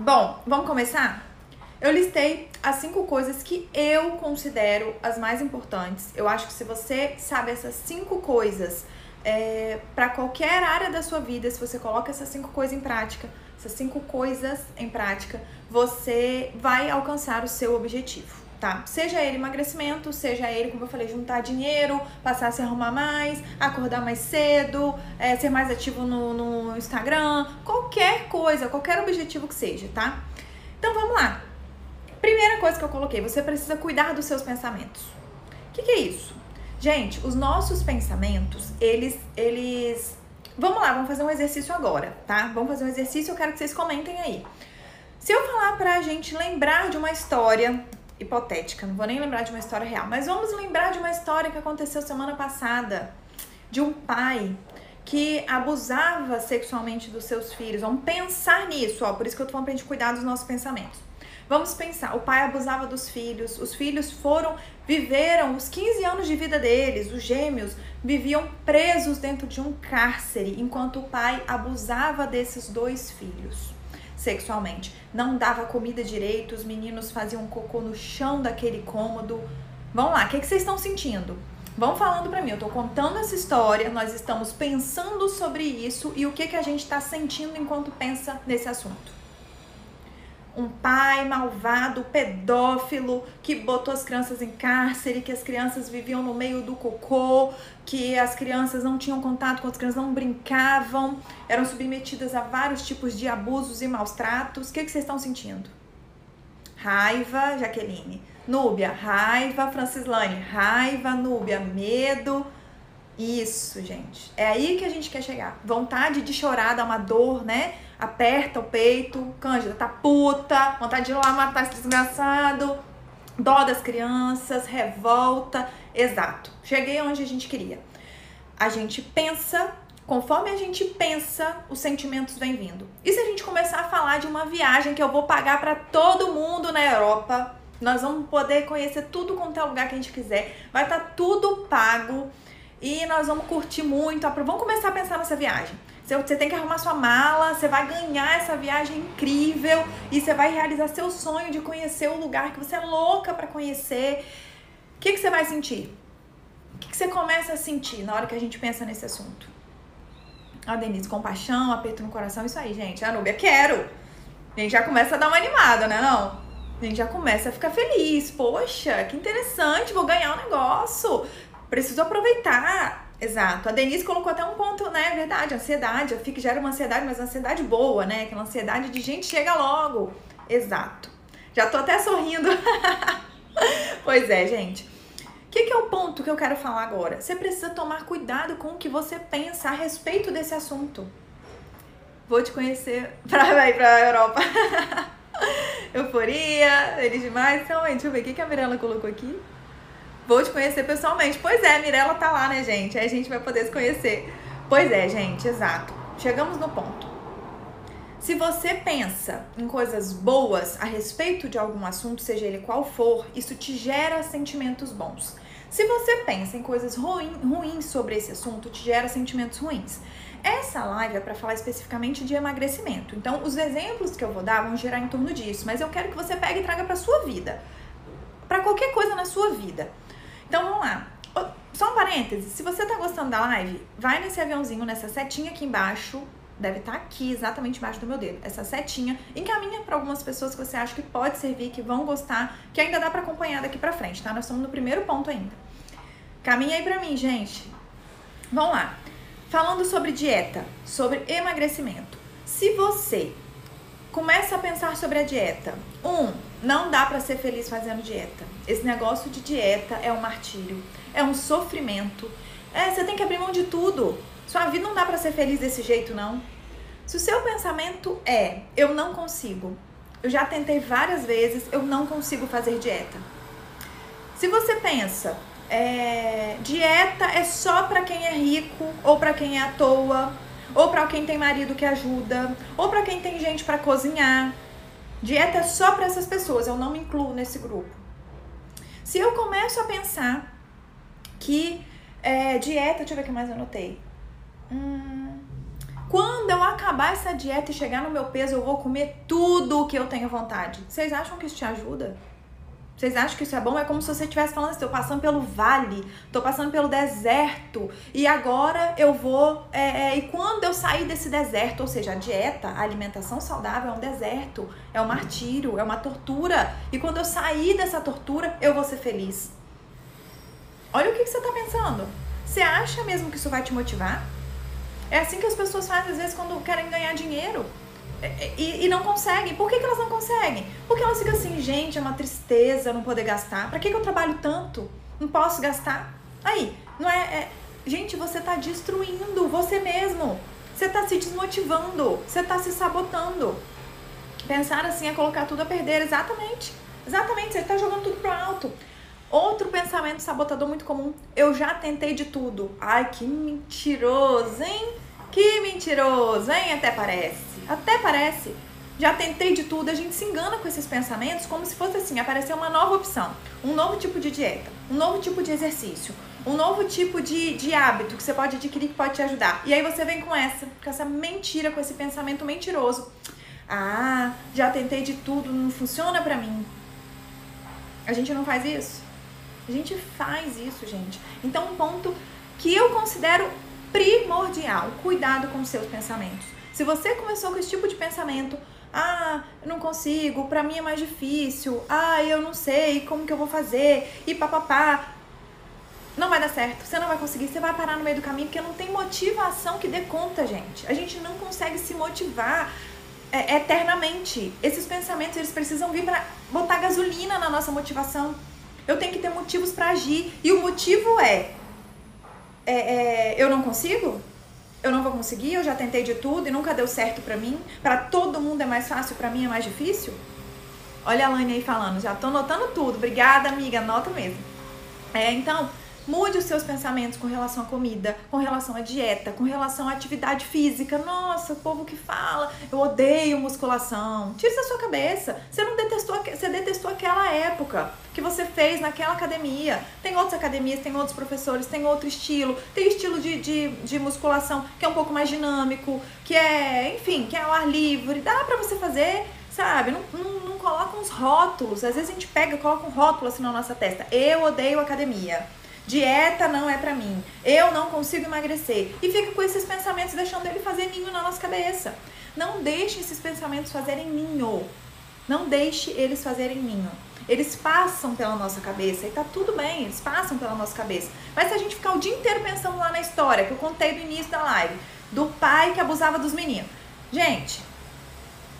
Bom, vamos começar? Eu listei as cinco coisas que eu considero as mais importantes. Eu acho que se você sabe essas cinco coisas é, para qualquer área da sua vida, se você coloca essas cinco coisas em prática, essas cinco coisas em prática, você vai alcançar o seu objetivo tá? Seja ele emagrecimento, seja ele, como eu falei, juntar dinheiro, passar a se arrumar mais, acordar mais cedo, é, ser mais ativo no, no Instagram, qualquer coisa, qualquer objetivo que seja, tá? Então vamos lá. Primeira coisa que eu coloquei, você precisa cuidar dos seus pensamentos. O que, que é isso? Gente, os nossos pensamentos, eles, eles. Vamos lá, vamos fazer um exercício agora, tá? Vamos fazer um exercício, eu quero que vocês comentem aí. Se eu falar pra gente lembrar de uma história hipotética, não vou nem lembrar de uma história real, mas vamos lembrar de uma história que aconteceu semana passada de um pai que abusava sexualmente dos seus filhos. Vamos pensar nisso, ó, por isso que eu tô falando pra gente cuidar dos nossos pensamentos. Vamos pensar, o pai abusava dos filhos, os filhos foram, viveram os 15 anos de vida deles, os gêmeos viviam presos dentro de um cárcere, enquanto o pai abusava desses dois filhos sexualmente. Não dava comida direito, os meninos faziam cocô no chão daquele cômodo. Vamos lá, o que, que vocês estão sentindo? Vão falando para mim, eu tô contando essa história, nós estamos pensando sobre isso e o que, que a gente está sentindo enquanto pensa nesse assunto um pai malvado, pedófilo, que botou as crianças em cárcere, que as crianças viviam no meio do cocô, que as crianças não tinham contato com as crianças, não brincavam, eram submetidas a vários tipos de abusos e maus tratos. O que, que vocês estão sentindo? Raiva, Jaqueline. Núbia, raiva, Francislane, raiva, Núbia, medo. Isso, gente. É aí que a gente quer chegar. Vontade de chorar, dá uma dor, né? Aperta o peito, Cândida tá puta, vontade de ir lá matar esse desgraçado, dó das crianças, revolta. Exato. Cheguei onde a gente queria. A gente pensa, conforme a gente pensa, os sentimentos vêm vindo. E se a gente começar a falar de uma viagem que eu vou pagar para todo mundo na Europa, nós vamos poder conhecer tudo quanto é lugar que a gente quiser, vai estar tá tudo pago e nós vamos curtir muito. Vamos começar a pensar nessa viagem. Você tem que arrumar sua mala, você vai ganhar essa viagem incrível e você vai realizar seu sonho de conhecer o lugar que você é louca para conhecer. O que, que você vai sentir? O que, que você começa a sentir na hora que a gente pensa nesse assunto? A Denise, compaixão, aperto no coração, isso aí, gente. A Núbia, quero. A gente já começa a dar uma animada, né não? A gente já começa a ficar feliz. Poxa, que interessante, vou ganhar um negócio. Preciso aproveitar. Exato. A Denise colocou até um ponto, né? É verdade, ansiedade. Eu fico, gera uma ansiedade, mas ansiedade boa, né? Aquela ansiedade de gente chega logo. Exato. Já tô até sorrindo. pois é, gente. O que, que, é o ponto que eu quero falar agora? Você precisa tomar cuidado com o que você pensa a respeito desse assunto. Vou te conhecer pra ir pra Europa. Euforia, eles demais. Então, deixa eu ver o que, que a Mirella colocou aqui. Vou te conhecer pessoalmente. Pois é, a Mirella tá lá, né, gente? Aí a gente vai poder se conhecer. Pois é, gente, exato. Chegamos no ponto. Se você pensa em coisas boas a respeito de algum assunto, seja ele qual for, isso te gera sentimentos bons. Se você pensa em coisas ruim, ruins sobre esse assunto, te gera sentimentos ruins. Essa live é para falar especificamente de emagrecimento. Então, os exemplos que eu vou dar vão gerar em torno disso, mas eu quero que você pegue e traga para sua vida, para qualquer coisa na sua vida. Então vamos lá. Só um parêntese, se você tá gostando da live, vai nesse aviãozinho, nessa setinha aqui embaixo, deve estar tá aqui, exatamente embaixo do meu dedo, essa setinha, encaminha para algumas pessoas que você acha que pode servir, que vão gostar, que ainda dá para acompanhar daqui para frente, tá? Nós estamos no primeiro ponto ainda. Caminha aí para mim, gente. Vamos lá. Falando sobre dieta, sobre emagrecimento. Se você começa a pensar sobre a dieta, um, não dá para ser feliz fazendo dieta. Esse negócio de dieta é um martírio, é um sofrimento. É, você tem que abrir mão de tudo. Sua vida não dá para ser feliz desse jeito, não. Se o seu pensamento é, eu não consigo, eu já tentei várias vezes, eu não consigo fazer dieta. Se você pensa, é, dieta é só para quem é rico ou para quem é à toa, ou para quem tem marido que ajuda, ou para quem tem gente para cozinhar, Dieta é só para essas pessoas, eu não me incluo nesse grupo. Se eu começo a pensar que é, dieta, deixa eu ver o que mais eu anotei. Hum, Quando eu acabar essa dieta e chegar no meu peso, eu vou comer tudo o que eu tenho vontade. Vocês acham que isso te ajuda? Vocês acham que isso é bom? É como se você estivesse falando assim, tô passando pelo vale, tô passando pelo deserto, e agora eu vou. É, é, e quando eu sair desse deserto, ou seja, a dieta, a alimentação saudável é um deserto, é um martírio, é uma tortura. E quando eu sair dessa tortura, eu vou ser feliz. Olha o que, que você tá pensando. Você acha mesmo que isso vai te motivar? É assim que as pessoas fazem às vezes quando querem ganhar dinheiro. É, é, e, e, não conseguem. Por que, que elas não conseguem? Porque elas ficam assim, gente, é uma tristeza não poder gastar. Pra que, que eu trabalho tanto? Não posso gastar? Aí, não é. é... Gente, você tá destruindo você mesmo. Você tá se desmotivando. Você tá se sabotando. Pensar assim é colocar tudo a perder. Exatamente. Exatamente. Você tá jogando tudo pro alto. Outro pensamento sabotador muito comum. Eu já tentei de tudo. Ai, que mentiroso, hein? Que mentiroso, hein? Até parece. Até parece. Já tentei de tudo, a gente se engana com esses pensamentos como se fosse assim, aparecer uma nova opção, um novo tipo de dieta, um novo tipo de exercício, um novo tipo de, de hábito que você pode adquirir que pode te ajudar. E aí você vem com essa, com essa mentira, com esse pensamento mentiroso. Ah, já tentei de tudo, não funciona pra mim. A gente não faz isso? A gente faz isso, gente. Então, um ponto que eu considero primordial, cuidado com seus pensamentos. Se você começou com esse tipo de pensamento, ah, eu não consigo, para mim é mais difícil, ah, eu não sei como que eu vou fazer, e papapá, não vai dar certo, você não vai conseguir, você vai parar no meio do caminho, porque não tem motivação que dê conta, gente. A gente não consegue se motivar é, eternamente. Esses pensamentos, eles precisam vir para botar gasolina na nossa motivação. Eu tenho que ter motivos para agir, e o motivo é, é, é eu não consigo? Eu não vou conseguir, eu já tentei de tudo e nunca deu certo para mim. Para todo mundo é mais fácil, para mim é mais difícil? Olha a Lani aí falando, já tô notando tudo. Obrigada, amiga, anota mesmo. É, então, Mude os seus pensamentos com relação à comida, com relação à dieta, com relação à atividade física. Nossa, o povo que fala, eu odeio musculação. Tira isso da sua cabeça. Você não detestou, você detestou aquela época que você fez naquela academia. Tem outras academias, tem outros professores, tem outro estilo. Tem estilo de, de, de musculação que é um pouco mais dinâmico, que é, enfim, que é ao ar livre. Dá pra você fazer sabe? Não, não, não coloca uns rótulos. Às vezes a gente pega, coloca um rótulo assim na nossa testa. Eu odeio academia. Dieta não é para mim. Eu não consigo emagrecer. E fica com esses pensamentos deixando ele fazer ninho na nossa cabeça. Não deixe esses pensamentos fazerem ninho. Não deixe eles fazerem ninho. Eles passam pela nossa cabeça e tá tudo bem, eles passam pela nossa cabeça. Mas se a gente ficar o dia inteiro pensando lá na história que eu contei no início da live, do pai que abusava dos meninos. Gente,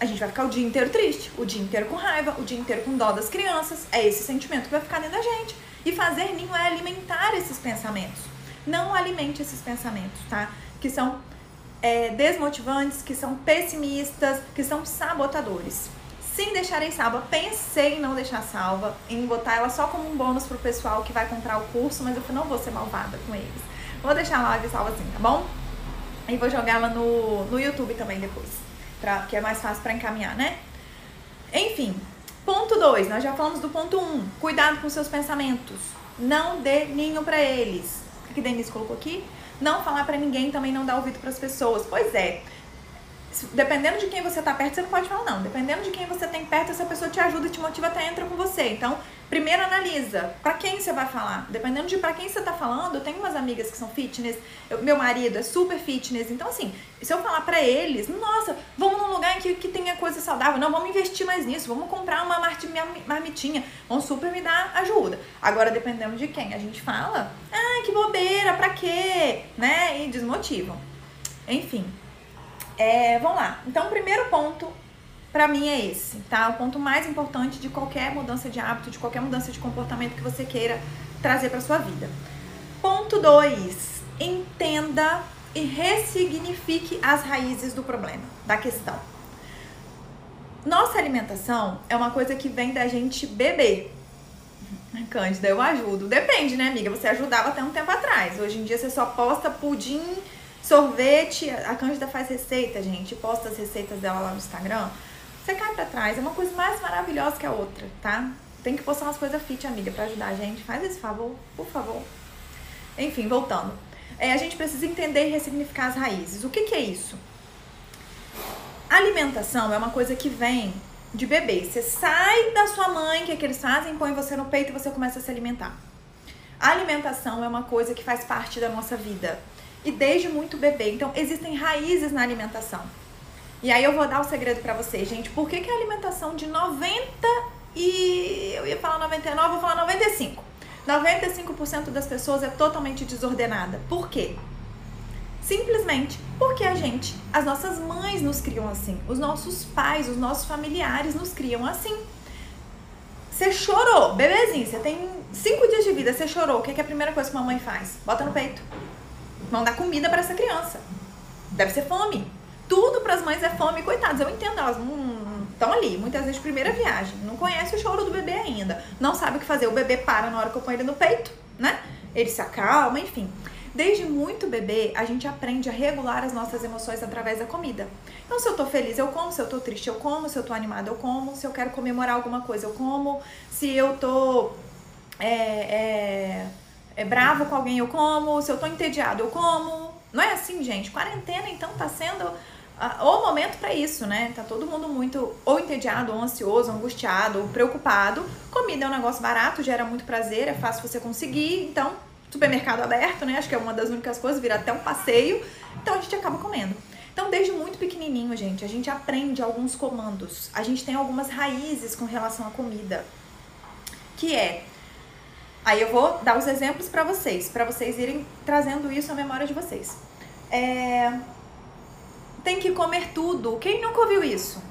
a gente vai ficar o dia inteiro triste, o dia inteiro com raiva, o dia inteiro com dó das crianças. É esse sentimento que vai ficar dentro da gente. E fazer ninho é alimentar esses pensamentos. Não alimente esses pensamentos, tá? Que são é, desmotivantes, que são pessimistas, que são sabotadores. Sim, deixarei salva. Pensei em não deixar salva, em botar ela só como um bônus pro pessoal que vai comprar o curso, mas eu não vou ser malvada com eles. Vou deixar a live salva assim, tá bom? E vou jogar ela no, no YouTube também depois, pra, que é mais fácil para encaminhar, né? Enfim, Ponto 2, nós já falamos do ponto 1. Um, cuidado com seus pensamentos. Não dê ninho para eles. O que Denise colocou aqui? Não falar para ninguém, também não dar ouvido para as pessoas. Pois é, dependendo de quem você tá perto, você não pode falar não. Dependendo de quem você tem perto, essa pessoa te ajuda, te motiva, até entra com você. Então, primeiro analisa para quem você vai falar. Dependendo de para quem você tá falando, eu tenho umas amigas que são fitness, eu, meu marido é super fitness. Então, assim, se eu falar para eles, nossa, vamos num lugar que, que tenha coisa saudável, não, vamos investir mais nisso, vamos comprar uma marmitinha, vão super me dar ajuda. Agora, dependendo de quem a gente fala, ah, que bobeira, pra quê? Né? E desmotivam. Enfim, é, vamos lá. Então, primeiro ponto para mim é esse, tá? O ponto mais importante de qualquer mudança de hábito, de qualquer mudança de comportamento que você queira trazer para sua vida. Ponto 2. Entenda e ressignifique as raízes do problema, da questão. Nossa alimentação é uma coisa que vem da gente beber. Cândida, eu ajudo. Depende, né, amiga? Você ajudava até um tempo atrás. Hoje em dia você só posta pudim Sorvete, a Cândida faz receita, gente, posta as receitas dela lá no Instagram. Você cai pra trás, é uma coisa mais maravilhosa que a outra, tá? Tem que postar umas coisas fit, amiga, pra ajudar a gente. Faz esse favor, por favor. Enfim, voltando. É, a gente precisa entender e ressignificar as raízes. O que, que é isso? alimentação é uma coisa que vem de bebê. Você sai da sua mãe, que é que eles fazem, põe você no peito e você começa a se alimentar. Alimentação é uma coisa que faz parte da nossa vida. E desde muito bebê. Então, existem raízes na alimentação. E aí eu vou dar o segredo para vocês, gente. Por que, que a alimentação de 90 e... Eu ia falar 99, vou falar 95. 95% das pessoas é totalmente desordenada. Por quê? Simplesmente porque a gente, as nossas mães nos criam assim, os nossos pais, os nossos familiares nos criam assim. Você chorou, bebezinho, você tem cinco dias de vida, você chorou, o que é a primeira coisa que uma mãe faz? Bota no peito. Vão dar comida para essa criança. Deve ser fome. Tudo para as mães é fome, coitadas. Eu entendo, elas não estão ali, muitas vezes primeira viagem, não conhece o choro do bebê ainda, não sabe o que fazer. O bebê para na hora que eu ponho ele no peito, né? Ele se acalma, enfim. Desde muito bebê, a gente aprende a regular as nossas emoções através da comida. Então, se eu tô feliz, eu como, se eu tô triste, eu como, se eu tô animada, eu como, se eu quero comemorar alguma coisa, eu como, se eu tô é, é, é bravo com alguém, eu como, se eu tô entediado, eu como. Não é assim, gente? Quarentena, então, tá sendo o momento para isso, né? Tá todo mundo muito ou entediado, ou ansioso, angustiado, ou preocupado. Comida é um negócio barato, gera muito prazer, é fácil você conseguir, então supermercado aberto, né? Acho que é uma das únicas coisas, vira até um passeio. Então a gente acaba comendo. Então, desde muito pequenininho, gente, a gente aprende alguns comandos. A gente tem algumas raízes com relação à comida. Que é Aí eu vou dar os exemplos para vocês, para vocês irem trazendo isso à memória de vocês. É... Tem que comer tudo. Quem nunca ouviu isso?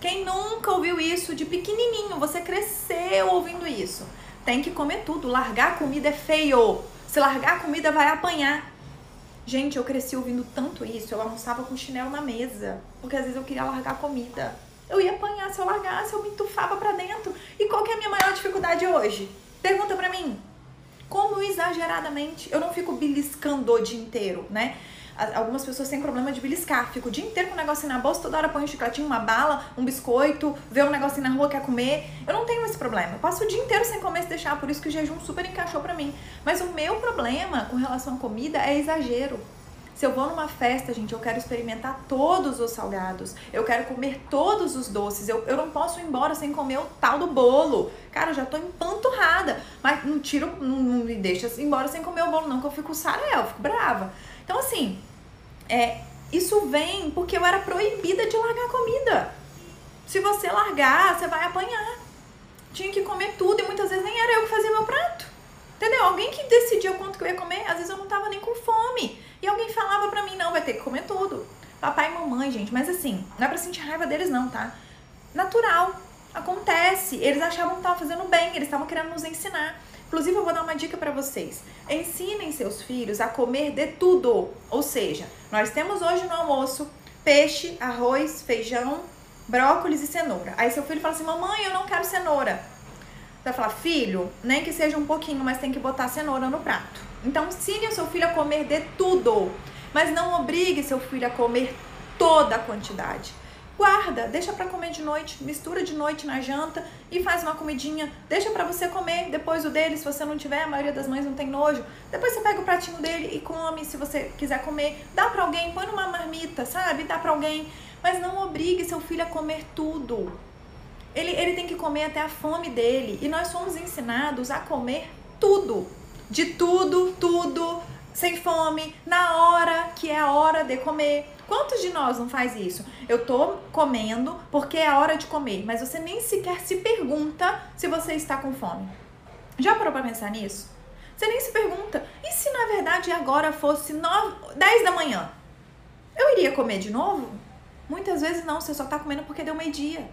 Quem nunca ouviu isso de pequenininho? Você cresceu ouvindo isso. Tem que comer tudo. Largar comida é feio. Se largar comida, vai apanhar. Gente, eu cresci ouvindo tanto isso. Eu almoçava com chinelo na mesa. Porque às vezes eu queria largar comida. Eu ia apanhar se eu largasse, eu me entufava pra dentro. E qual que é a minha maior dificuldade hoje? Pergunta pra mim. Como exageradamente eu não fico beliscando o dia inteiro, né? Algumas pessoas têm problema de beliscar. Fico o dia inteiro com um negocinho na bolsa, toda hora põe um chicletinho, uma bala, um biscoito, vê um negocinho na rua, quer comer. Eu não tenho esse problema. Eu passo o dia inteiro sem comer, se deixar, por isso que o jejum super encaixou pra mim. Mas o meu problema com relação à comida é exagero. Se eu vou numa festa, gente, eu quero experimentar todos os salgados. Eu quero comer todos os doces. Eu, eu não posso ir embora sem comer o tal do bolo. Cara, eu já tô empanturrada. Mas não tiro, não, não me deixa embora sem comer o bolo, não, que eu fico sarel, eu fico brava. Então, assim, é, isso vem porque eu era proibida de largar comida. Se você largar, você vai apanhar. Tinha que comer tudo e muitas vezes nem era eu que fazia meu prato. Entendeu? Alguém que decidia quanto que eu ia comer, às vezes eu não tava nem com fome. E alguém falava pra mim, não, vai ter que comer tudo. Papai e mamãe, gente, mas assim, não é pra sentir raiva deles não, tá? Natural. Acontece. Eles achavam que estavam fazendo bem, eles estavam querendo nos ensinar. Inclusive, eu vou dar uma dica para vocês. Ensinem seus filhos a comer de tudo. Ou seja, nós temos hoje no almoço peixe, arroz, feijão, brócolis e cenoura. Aí seu filho fala assim: Mamãe, eu não quero cenoura. Você vai falar: Filho, nem que seja um pouquinho, mas tem que botar cenoura no prato. Então, ensine o seu filho a comer de tudo. Mas não obrigue seu filho a comer toda a quantidade guarda, deixa para comer de noite, mistura de noite na janta e faz uma comidinha, deixa para você comer depois o dele, se você não tiver, a maioria das mães não tem nojo. Depois você pega o pratinho dele e come, se você quiser comer, dá para alguém, põe numa marmita, sabe? Dá para alguém, mas não obrigue seu filho a comer tudo. Ele, ele tem que comer até a fome dele e nós somos ensinados a comer tudo. De tudo, tudo, sem fome, na hora que é a hora de comer. Quantos de nós não faz isso? Eu tô comendo porque é a hora de comer, mas você nem sequer se pergunta se você está com fome. Já parou para pensar nisso? Você nem se pergunta. E se na verdade agora fosse 9, 10 da manhã? Eu iria comer de novo? Muitas vezes não, você só tá comendo porque deu meio-dia.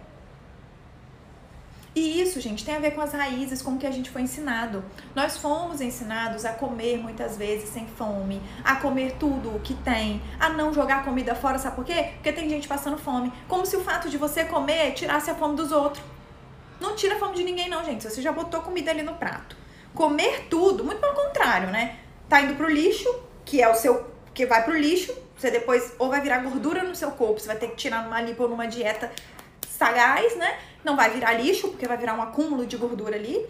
E isso, gente, tem a ver com as raízes, com o que a gente foi ensinado. Nós fomos ensinados a comer muitas vezes sem fome, a comer tudo o que tem, a não jogar comida fora, sabe por quê? Porque tem gente passando fome. Como se o fato de você comer tirasse a fome dos outros. Não tira a fome de ninguém, não, gente. Você já botou comida ali no prato. Comer tudo, muito pelo contrário, né? Tá indo pro lixo, que é o seu. que vai pro lixo, você depois ou vai virar gordura no seu corpo, você vai ter que tirar numa lipo ou numa dieta sagaz, né? Não vai virar lixo, porque vai virar um acúmulo de gordura ali,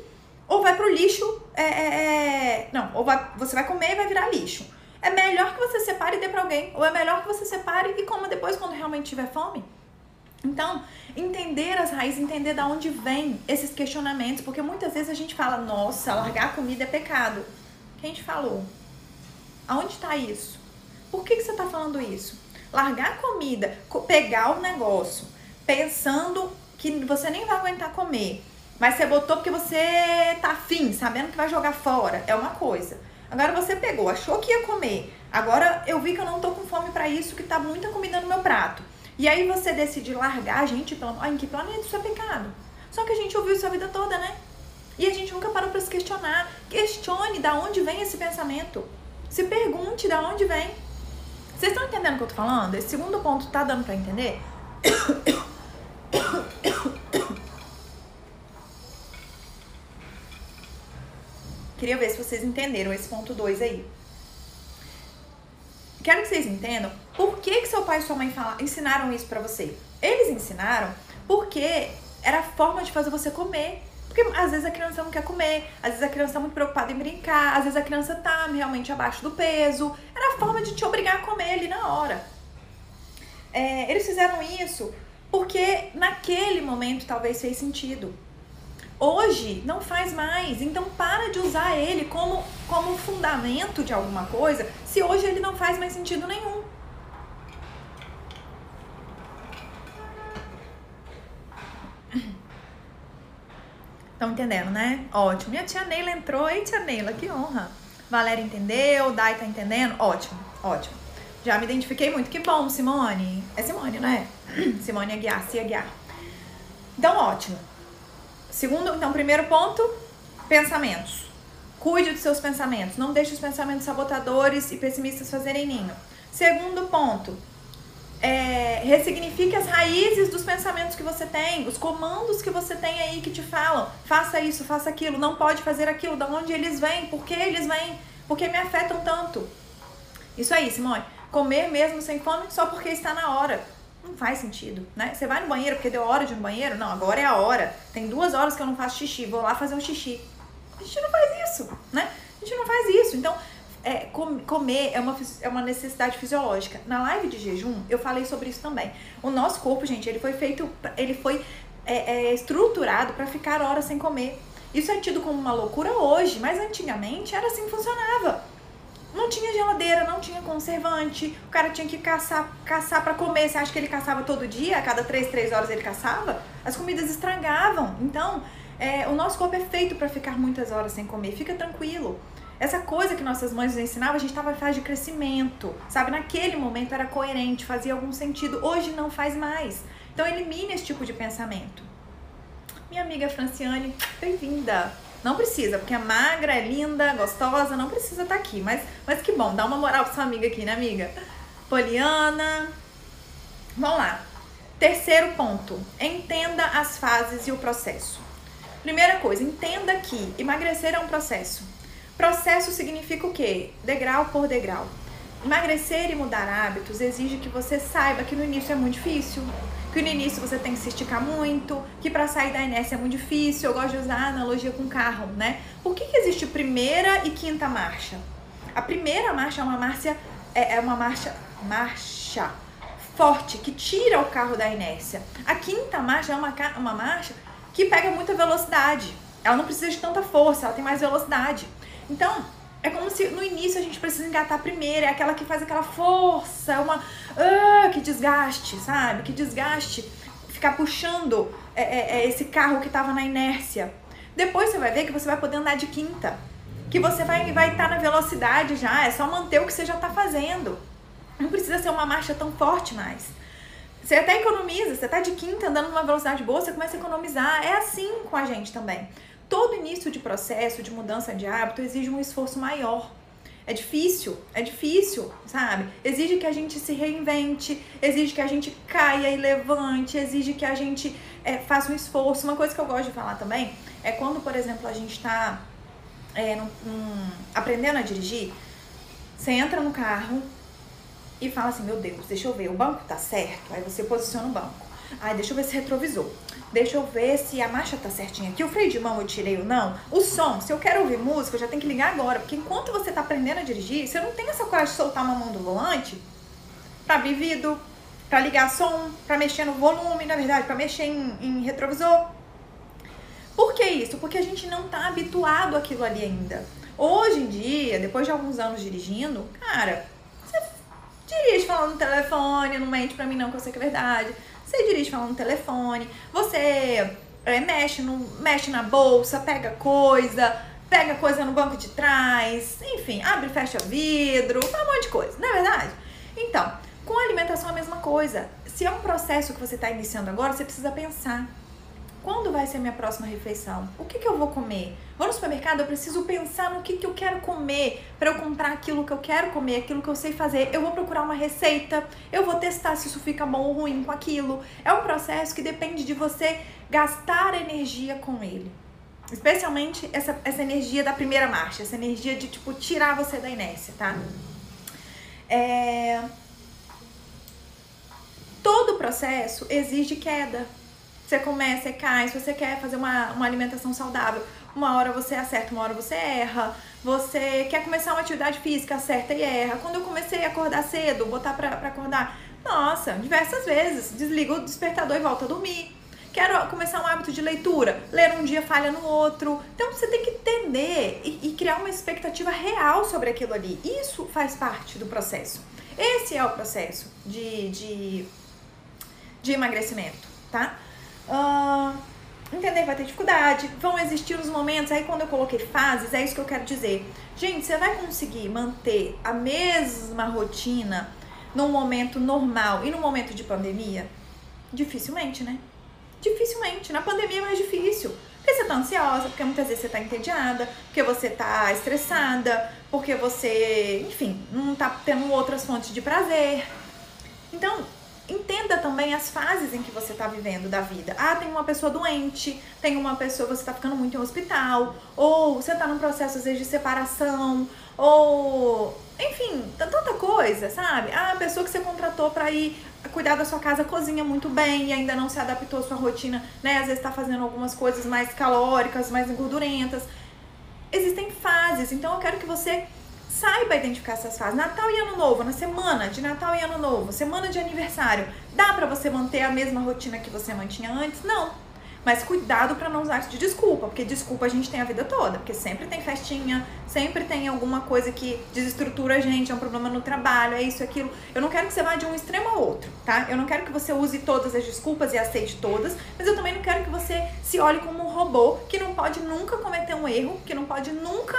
ou vai pro lixo, é, é, é, não, ou vai, você vai comer e vai virar lixo. É melhor que você separe e dê pra alguém, ou é melhor que você separe e coma depois quando realmente tiver fome. Então, entender as raízes, entender da onde vem esses questionamentos, porque muitas vezes a gente fala, nossa, largar comida é pecado. Quem te falou? Aonde está isso? Por que, que você está falando isso? Largar a comida, pegar o negócio, pensando que você nem vai aguentar comer, mas você botou porque você tá afim, sabendo que vai jogar fora, é uma coisa. Agora você pegou, achou que ia comer, agora eu vi que eu não tô com fome para isso, que tá muita comida no meu prato. E aí você decide largar a gente, pelo... Ah, em que planeta isso é pecado? Só que a gente ouviu isso a vida toda, né? E a gente nunca parou para se questionar. Questione da onde vem esse pensamento. Se pergunte da onde vem. Vocês estão entendendo o que eu tô falando? Esse segundo ponto tá dando para entender? Queria ver se vocês entenderam esse ponto 2 aí. Quero que vocês entendam por que, que seu pai e sua mãe fala, ensinaram isso para você. Eles ensinaram porque era a forma de fazer você comer. Porque às vezes a criança não quer comer, às vezes a criança tá muito preocupada em brincar, às vezes a criança tá realmente abaixo do peso. Era a forma de te obrigar a comer ali na hora. É, eles fizeram isso porque naquele momento talvez fez sentido. Hoje não faz mais, então para de usar ele como, como fundamento de alguma coisa se hoje ele não faz mais sentido nenhum. Estão entendendo, né? Ótimo. E a tia Neila entrou. Ei, tia Neila, que honra. Valéria entendeu, Dai tá entendendo? Ótimo, ótimo. Já me identifiquei muito. Que bom, Simone. É Simone, né? Simone Aguiar, Cia Aguiar. Então, ótimo. Segundo, então, primeiro ponto, pensamentos. Cuide dos seus pensamentos. Não deixe os pensamentos sabotadores e pessimistas fazerem ninho. Segundo ponto, é, ressignifique as raízes dos pensamentos que você tem, os comandos que você tem aí que te falam. Faça isso, faça aquilo, não pode fazer aquilo. Da onde eles vêm? Por que eles vêm? Por que me afetam tanto? Isso aí, Simone. Comer mesmo sem fome só porque está na hora. Não faz sentido, né? Você vai no banheiro porque deu hora de ir no banheiro? Não, agora é a hora. Tem duas horas que eu não faço xixi, vou lá fazer um xixi. A gente não faz isso, né? A gente não faz isso. Então, é, com, comer é uma, é uma necessidade fisiológica. Na live de jejum, eu falei sobre isso também. O nosso corpo, gente, ele foi feito, ele foi é, é, estruturado para ficar horas sem comer. Isso é tido como uma loucura hoje, mas antigamente era assim que funcionava. Não tinha geladeira, não tinha conservante. O cara tinha que caçar, caçar para comer. Você acha que ele caçava todo dia? A cada três, três horas ele caçava? As comidas estragavam. Então, é, o nosso corpo é feito para ficar muitas horas sem comer. Fica tranquilo. Essa coisa que nossas mães nos ensinavam, a gente estava em fase de crescimento, sabe? Naquele momento era coerente, fazia algum sentido. Hoje não faz mais. Então elimine esse tipo de pensamento. Minha amiga Franciane, bem-vinda. Não precisa, porque é magra, é linda, gostosa, não precisa estar tá aqui. Mas, mas que bom, dá uma moral pra sua amiga aqui, né, amiga? Poliana. Vamos lá. Terceiro ponto. Entenda as fases e o processo. Primeira coisa, entenda que emagrecer é um processo. Processo significa o quê? Degrau por degrau. Emagrecer e mudar hábitos exige que você saiba que no início é muito difícil, que no início você tem que se esticar muito, que para sair da inércia é muito difícil. Eu gosto de usar a analogia com carro, né? Por que, que existe primeira e quinta marcha? A primeira marcha é uma marcha é, é uma marcha marcha forte que tira o carro da inércia. A quinta marcha é uma, uma marcha que pega muita velocidade. Ela não precisa de tanta força, ela tem mais velocidade. Então, é como se no início a gente precisa engatar primeiro, é aquela que faz aquela força, uma. Uh, que desgaste, sabe? Que desgaste ficar puxando é, é, é, esse carro que tava na inércia. Depois você vai ver que você vai poder andar de quinta. Que você vai estar vai tá na velocidade já, é só manter o que você já tá fazendo. Não precisa ser uma marcha tão forte mais. Você até economiza, você tá de quinta andando numa velocidade boa, você começa a economizar. É assim com a gente também todo início de processo de mudança de hábito exige um esforço maior. É difícil, é difícil, sabe? Exige que a gente se reinvente, exige que a gente caia e levante, exige que a gente é, faça um esforço. Uma coisa que eu gosto de falar também é quando, por exemplo, a gente está é, aprendendo a dirigir, você entra no carro e fala assim: Meu Deus, deixa eu ver, o banco tá certo? Aí você posiciona o banco. Ai, deixa eu ver se retrovisor. Deixa eu ver se a marcha tá certinha aqui. O freio de mão eu tirei ou não. O som, se eu quero ouvir música, eu já tenho que ligar agora. Porque enquanto você tá aprendendo a dirigir, você não tem essa coragem de soltar uma mão do volante pra abrir vidro, para ligar som, para mexer no volume, na verdade, para mexer em, em retrovisor. Por que isso? Porque a gente não está habituado àquilo ali ainda. Hoje em dia, depois de alguns anos dirigindo, cara, você dirige falando no telefone, não mente pra mim não, que eu sei que é verdade. Você dirige falando no telefone, você é, mexe, no, mexe na bolsa, pega coisa, pega coisa no banco de trás, enfim, abre e fecha vidro, um monte de coisa, não é verdade? Então, com a alimentação é a mesma coisa. Se é um processo que você está iniciando agora, você precisa pensar. Quando vai ser minha próxima refeição? O que, que eu vou comer? Vou no supermercado, eu preciso pensar no que, que eu quero comer para eu comprar aquilo que eu quero comer, aquilo que eu sei fazer. Eu vou procurar uma receita, eu vou testar se isso fica bom ou ruim com aquilo. É um processo que depende de você gastar energia com ele. Especialmente essa, essa energia da primeira marcha, essa energia de tipo tirar você da inércia, tá? É... Todo processo exige queda. Você começa, você cai, se você quer fazer uma, uma alimentação saudável, uma hora você acerta, uma hora você erra. Você quer começar uma atividade física, acerta e erra. Quando eu comecei a acordar cedo, botar pra, pra acordar, nossa, diversas vezes, desligo o despertador e volto a dormir. Quero começar um hábito de leitura, ler um dia falha no outro. Então você tem que entender e, e criar uma expectativa real sobre aquilo ali. Isso faz parte do processo. Esse é o processo de, de, de emagrecimento, tá? Uh, entender vai ter dificuldade, vão existir os momentos, aí quando eu coloquei fases, é isso que eu quero dizer. Gente, você vai conseguir manter a mesma rotina num momento normal e no momento de pandemia? Dificilmente, né? Dificilmente. Na pandemia é mais difícil. Porque você tá ansiosa, porque muitas vezes você tá entediada, porque você tá estressada, porque você, enfim, não tá tendo outras fontes de prazer. Então, entenda também as fases em que você está vivendo da vida. Ah, tem uma pessoa doente, tem uma pessoa, você está ficando muito em hospital, ou você está num processo às vezes de separação, ou enfim, tanta coisa, sabe? Ah, a pessoa que você contratou para ir cuidar da sua casa cozinha muito bem e ainda não se adaptou à sua rotina, né? Às vezes está fazendo algumas coisas mais calóricas, mais engordurentas. Existem fases, então eu quero que você Saiba identificar essas fases. Natal e Ano Novo, na semana de Natal e Ano Novo, semana de aniversário, dá para você manter a mesma rotina que você mantinha antes? Não. Mas cuidado para não usar isso de desculpa, porque desculpa a gente tem a vida toda, porque sempre tem festinha, sempre tem alguma coisa que desestrutura a gente, é um problema no trabalho, é isso, aquilo. Eu não quero que você vá de um extremo ao outro, tá? Eu não quero que você use todas as desculpas e aceite todas, mas eu também não quero que você se olhe como um robô que não pode nunca cometer um erro, que não pode nunca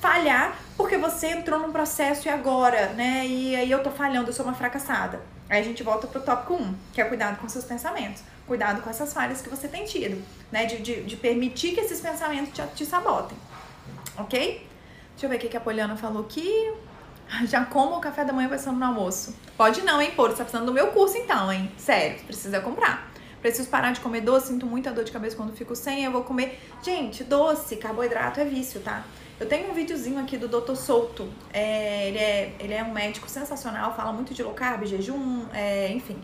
falhar porque você entrou num processo e agora, né? E aí eu tô falhando, eu sou uma fracassada. Aí a gente volta pro tópico 1, que é cuidado com seus pensamentos. Cuidado com essas falhas que você tem tido, né? De, de, de permitir que esses pensamentos te, te sabotem. Ok? Deixa eu ver o que a Poliana falou aqui. Já como o café da manhã pensando no almoço. Pode não, hein, Pô? Você tá precisando do meu curso então, hein? Sério, precisa comprar. Preciso parar de comer doce, sinto muita dor de cabeça quando fico sem, eu vou comer. Gente, doce, carboidrato é vício, tá? Eu tenho um videozinho aqui do Dr. Souto. É, ele, é, ele é um médico sensacional, fala muito de low carb, jejum, é, enfim.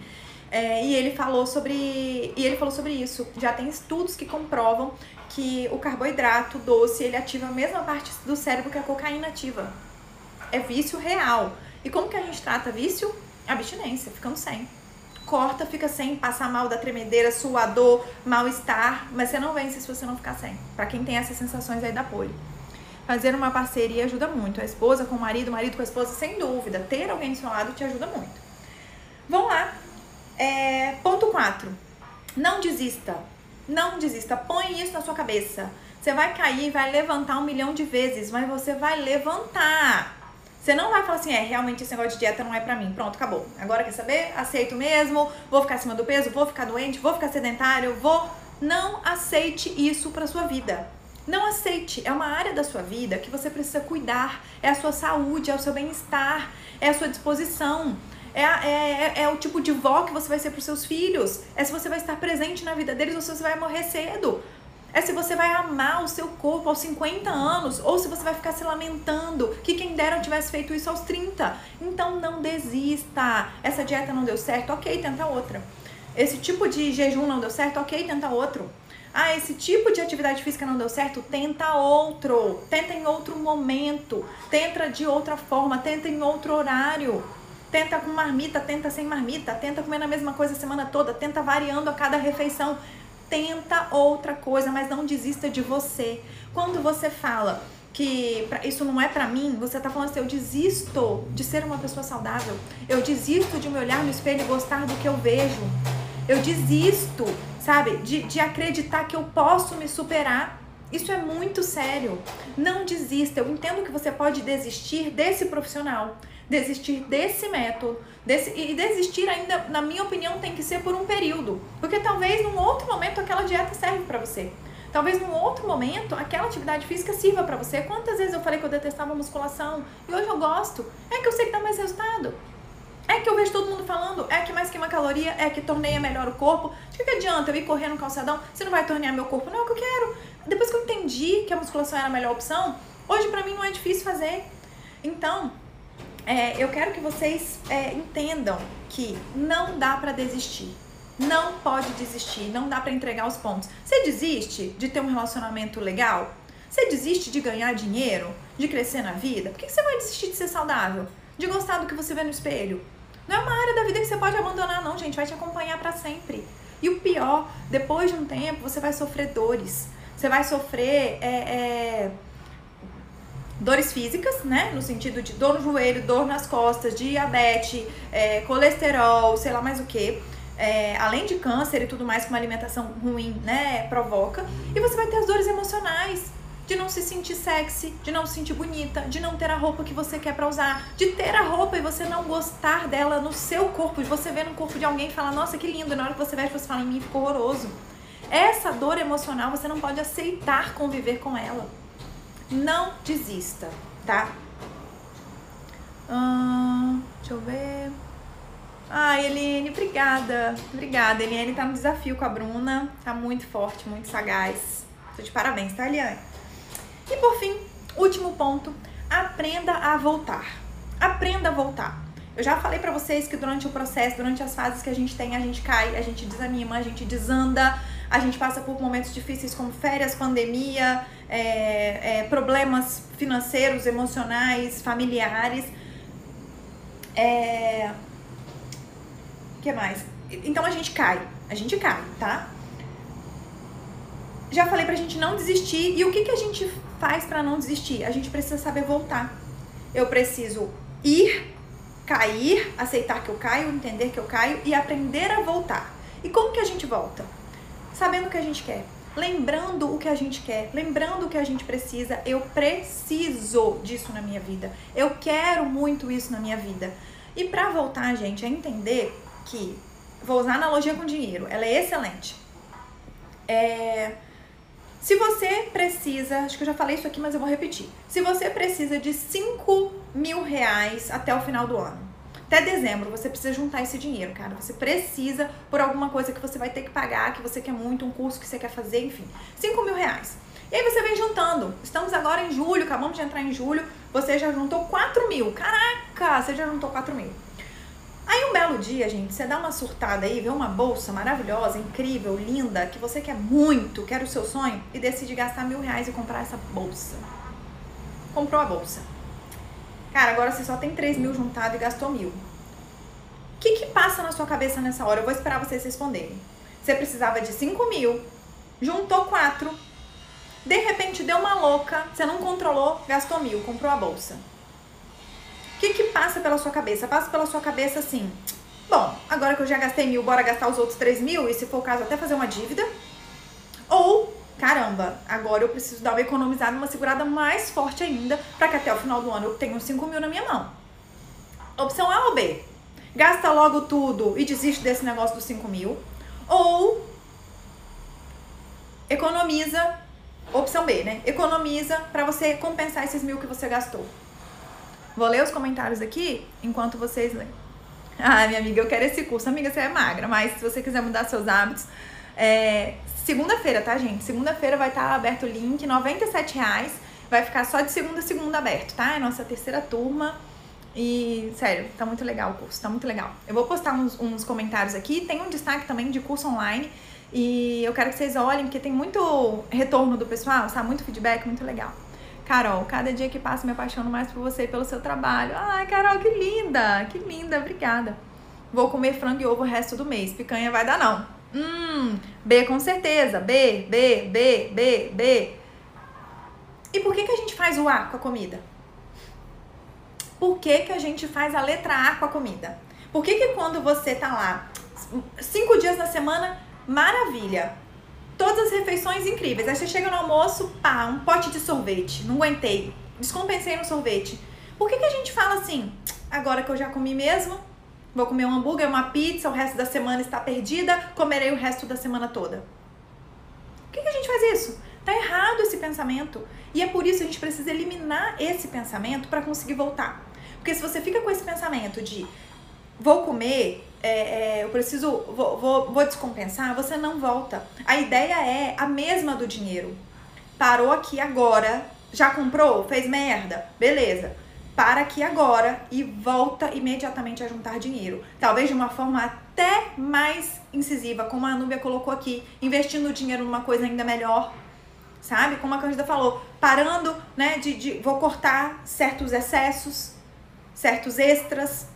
É, e ele falou sobre. E ele falou sobre isso. Já tem estudos que comprovam que o carboidrato doce ele ativa a mesma parte do cérebro que a cocaína ativa. É vício real. E como que a gente trata vício? Abstinência, ficando sem. Corta, fica sem, passa mal da tremedeira, suador, mal-estar, mas você não vence se você não ficar sem. Para quem tem essas sensações aí da polio. Fazer uma parceria ajuda muito. A esposa com o marido, o marido com a esposa, sem dúvida. Ter alguém do seu lado te ajuda muito. Vamos lá. É, ponto 4. Não desista. Não desista. Põe isso na sua cabeça. Você vai cair, vai levantar um milhão de vezes, mas você vai levantar. Você não vai falar assim, é, realmente esse negócio de dieta não é pra mim. Pronto, acabou. Agora quer saber? Aceito mesmo, vou ficar acima do peso, vou ficar doente, vou ficar sedentário, vou. Não aceite isso pra sua vida. Não aceite, é uma área da sua vida que você precisa cuidar. É a sua saúde, é o seu bem-estar, é a sua disposição. É, é, é, é, o tipo de vó que você vai ser para os seus filhos. É se você vai estar presente na vida deles ou se você vai morrer cedo. É se você vai amar o seu corpo aos 50 anos ou se você vai ficar se lamentando que quem dera tivesse feito isso aos 30. Então não desista. Essa dieta não deu certo, ok, tenta outra. Esse tipo de jejum não deu certo, ok, tenta outro. Ah, esse tipo de atividade física não deu certo? Tenta outro. Tenta em outro momento. Tenta de outra forma. Tenta em outro horário. tenta com marmita, tenta sem marmita, tenta comendo a mesma coisa a semana toda, tenta variando a cada refeição. Tenta outra coisa, mas não desista de você. Quando você fala que isso não é para mim, você tá falando assim, eu desisto de ser uma pessoa saudável. Eu desisto de me olhar no espelho e gostar do que eu vejo. Eu desisto, sabe, de, de acreditar que eu posso me superar. Isso é muito sério. Não desista. Eu entendo que você pode desistir desse profissional desistir desse método. Desse, e desistir ainda, na minha opinião, tem que ser por um período. Porque talvez num outro momento aquela dieta serve para você. Talvez num outro momento aquela atividade física sirva para você. Quantas vezes eu falei que eu detestava musculação e hoje eu gosto? É que eu sei que dá mais resultado. É que eu vejo todo mundo falando, é que mais queima caloria, é que torneia melhor o corpo. De que, que adianta eu ir correr no calçadão se não vai tornear meu corpo? Não é o que eu quero. Depois que eu entendi que a musculação era a melhor opção, hoje para mim não é difícil fazer. Então, é, eu quero que vocês é, entendam que não dá para desistir. Não pode desistir, não dá para entregar os pontos. Você desiste de ter um relacionamento legal? Você desiste de ganhar dinheiro, de crescer na vida? Por que você vai desistir de ser saudável? De gostar do que você vê no espelho? Não é uma área da vida que você pode abandonar, não, gente. Vai te acompanhar para sempre. E o pior, depois de um tempo, você vai sofrer dores. Você vai sofrer é, é, dores físicas, né? No sentido de dor no joelho, dor nas costas, diabetes, é, colesterol, sei lá mais o que. É, além de câncer e tudo mais que uma alimentação ruim, né, provoca. E você vai ter as dores emocionais de não se sentir sexy, de não se sentir bonita, de não ter a roupa que você quer para usar, de ter a roupa e você não gostar dela no seu corpo, de você ver no corpo de alguém e falar, nossa, que lindo, na hora que você veste, você fala, em mim ficou horroroso. Essa dor emocional você não pode aceitar conviver com ela não desista, tá? Hum, deixa eu ver. Ah, Eliane, obrigada. Obrigada. Eliane tá no desafio com a Bruna. Tá muito forte, muito sagaz. Tô de parabéns, tá, Eliane? E por fim, último ponto. Aprenda a voltar. Aprenda a voltar. Eu já falei para vocês que durante o processo, durante as fases que a gente tem, a gente cai, a gente desanima, a gente desanda, a gente passa por momentos difíceis como férias, pandemia, é, é, problemas financeiros, emocionais, familiares. É... Que mais? Então a gente cai, a gente cai, tá? Já falei pra gente não desistir. E o que, que a gente faz para não desistir? A gente precisa saber voltar. Eu preciso ir, cair, aceitar que eu caio, entender que eu caio e aprender a voltar. E como que a gente volta? Sabendo o que a gente quer lembrando o que a gente quer, lembrando o que a gente precisa. Eu preciso disso na minha vida. Eu quero muito isso na minha vida. E para voltar, gente, a entender que vou usar analogia com dinheiro, ela é excelente. É, se você precisa, acho que eu já falei isso aqui, mas eu vou repetir. Se você precisa de 5 mil reais até o final do ano, até dezembro você precisa juntar esse dinheiro, cara. Você precisa por alguma coisa que você vai ter que pagar, que você quer muito, um curso que você quer fazer, enfim. 5 mil reais. E aí você vem juntando. Estamos agora em julho, acabamos de entrar em julho. Você já juntou 4 mil. Caraca, você já juntou 4 mil. Aí um belo dia, gente, você dá uma surtada aí, vê uma bolsa maravilhosa, incrível, linda, que você quer muito, quer o seu sonho, e decide gastar mil reais e comprar essa bolsa. Comprou a bolsa. Cara, agora você só tem 3 mil juntado e gastou mil. O que, que passa na sua cabeça nessa hora? Eu vou esperar vocês responderem. Você precisava de 5 mil, juntou 4, de repente deu uma louca, você não controlou, gastou mil, comprou a bolsa. O que, que passa pela sua cabeça? Passa pela sua cabeça assim: bom, agora que eu já gastei mil, bora gastar os outros 3 mil e se for o caso, até fazer uma dívida. Ou caramba, agora eu preciso dar uma economizada, uma segurada mais forte ainda, para que até o final do ano eu tenha uns 5 mil na minha mão. Opção A ou B? Gasta logo tudo e desiste desse negócio dos 5 mil. Ou economiza, opção B, né? Economiza para você compensar esses mil que você gastou. Vou ler os comentários aqui enquanto vocês leem. Ah, minha amiga, eu quero esse curso. Amiga, você é magra, mas se você quiser mudar seus hábitos, é, Segunda-feira, tá, gente? Segunda-feira vai estar aberto o link, R$ reais. Vai ficar só de segunda a segunda aberto, tá? É nossa terceira turma. E, sério, tá muito legal o curso, tá muito legal. Eu vou postar uns, uns comentários aqui. Tem um destaque também de curso online. E eu quero que vocês olhem, porque tem muito retorno do pessoal, sabe? Muito feedback, muito legal. Carol, cada dia que passa me apaixono mais por você e pelo seu trabalho. Ai, Carol, que linda, que linda, obrigada. Vou comer frango e ovo o resto do mês. Picanha vai dar não. Hum, B com certeza. B, B, B, B, B. E por que, que a gente faz o A com a comida? Por que, que a gente faz a letra A com a comida? Por que, que quando você tá lá cinco dias na semana, maravilha, todas as refeições incríveis. Aí você chega no almoço, pá, um pote de sorvete. Não aguentei. Descompensei no sorvete. Por que, que a gente fala assim? Agora que eu já comi mesmo, vou comer um hambúrguer, uma pizza, o resto da semana está perdida, comerei o resto da semana toda. Por que, que a gente faz isso? Tá errado esse pensamento. E é por isso que a gente precisa eliminar esse pensamento para conseguir voltar. Porque se você fica com esse pensamento de vou comer, é, é, eu preciso, vou, vou, vou descompensar, você não volta. A ideia é a mesma do dinheiro. Parou aqui agora, já comprou, fez merda, beleza. Para aqui agora e volta imediatamente a juntar dinheiro. Talvez de uma forma até mais incisiva, como a Núbia colocou aqui, investindo o dinheiro numa coisa ainda melhor, sabe? Como a Cândida falou, parando, né, de, de vou cortar certos excessos, certos extras,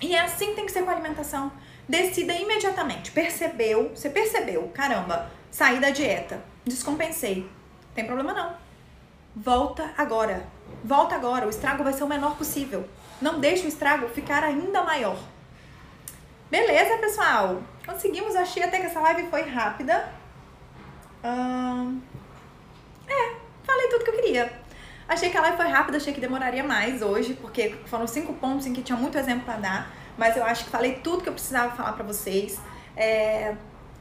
e é assim tem que ser com a alimentação. Decida imediatamente. Percebeu, você percebeu, caramba, saí da dieta, descompensei. Tem problema não. Volta agora. Volta agora. O estrago vai ser o menor possível. Não deixe o estrago ficar ainda maior. Beleza, pessoal? Conseguimos. Achei até que essa live foi rápida. Hum... É, falei tudo que eu queria. Achei que a live foi rápida, achei que demoraria mais hoje, porque foram cinco pontos em que tinha muito exemplo para dar, mas eu acho que falei tudo que eu precisava falar para vocês. É...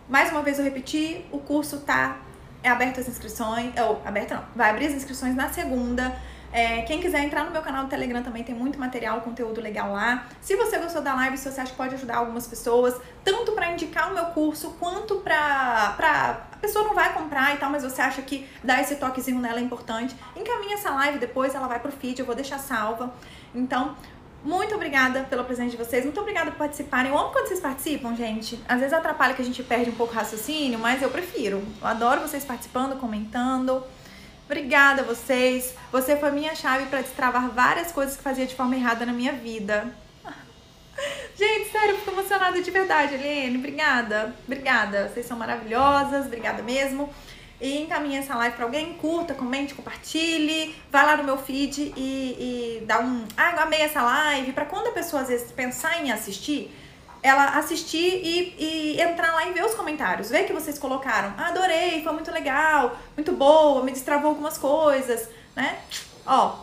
Mais uma vez eu repeti, o curso tá é aberto as inscrições, ou aberto não, vai abrir as inscrições na segunda. É, quem quiser entrar no meu canal do Telegram também tem muito material, conteúdo legal lá. Se você gostou da live, se você acha que pode ajudar algumas pessoas, tanto para indicar o meu curso quanto para pra a pessoa não vai comprar e tal, mas você acha que dar esse toquezinho nela é importante, encaminha essa live depois, ela vai pro feed, eu vou deixar salva. Então, muito obrigada pela presença de vocês, muito obrigada por participarem. Eu amo quando vocês participam, gente. Às vezes atrapalha que a gente perde um pouco o raciocínio, mas eu prefiro. Eu adoro vocês participando, comentando. Obrigada a vocês. Você foi minha chave para destravar várias coisas que fazia de forma errada na minha vida. Gente, sério, fico emocionada de verdade, Helene. Obrigada. Obrigada. Vocês são maravilhosas. Obrigada mesmo. E encaminhe essa live para alguém, curta, comente, compartilhe, vai lá no meu feed e, e dá um. Ah, eu amei essa live. Para quando a pessoa às vezes pensar em assistir, ela assistir e, e, entrar lá e ver os comentários, ver que vocês colocaram. Ah, adorei, foi muito legal, muito boa, me destravou algumas coisas, né? Ó,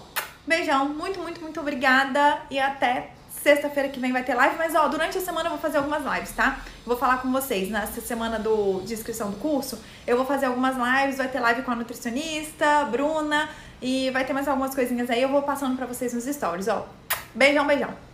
beijão, muito, muito, muito obrigada e até sexta-feira que vem vai ter live, mas ó, durante a semana eu vou fazer algumas lives, tá? vou falar com vocês nessa semana do, de inscrição do curso, eu vou fazer algumas lives, vai ter live com a nutricionista, Bruna, e vai ter mais algumas coisinhas aí, eu vou passando pra vocês nos stories, ó. Beijão, beijão.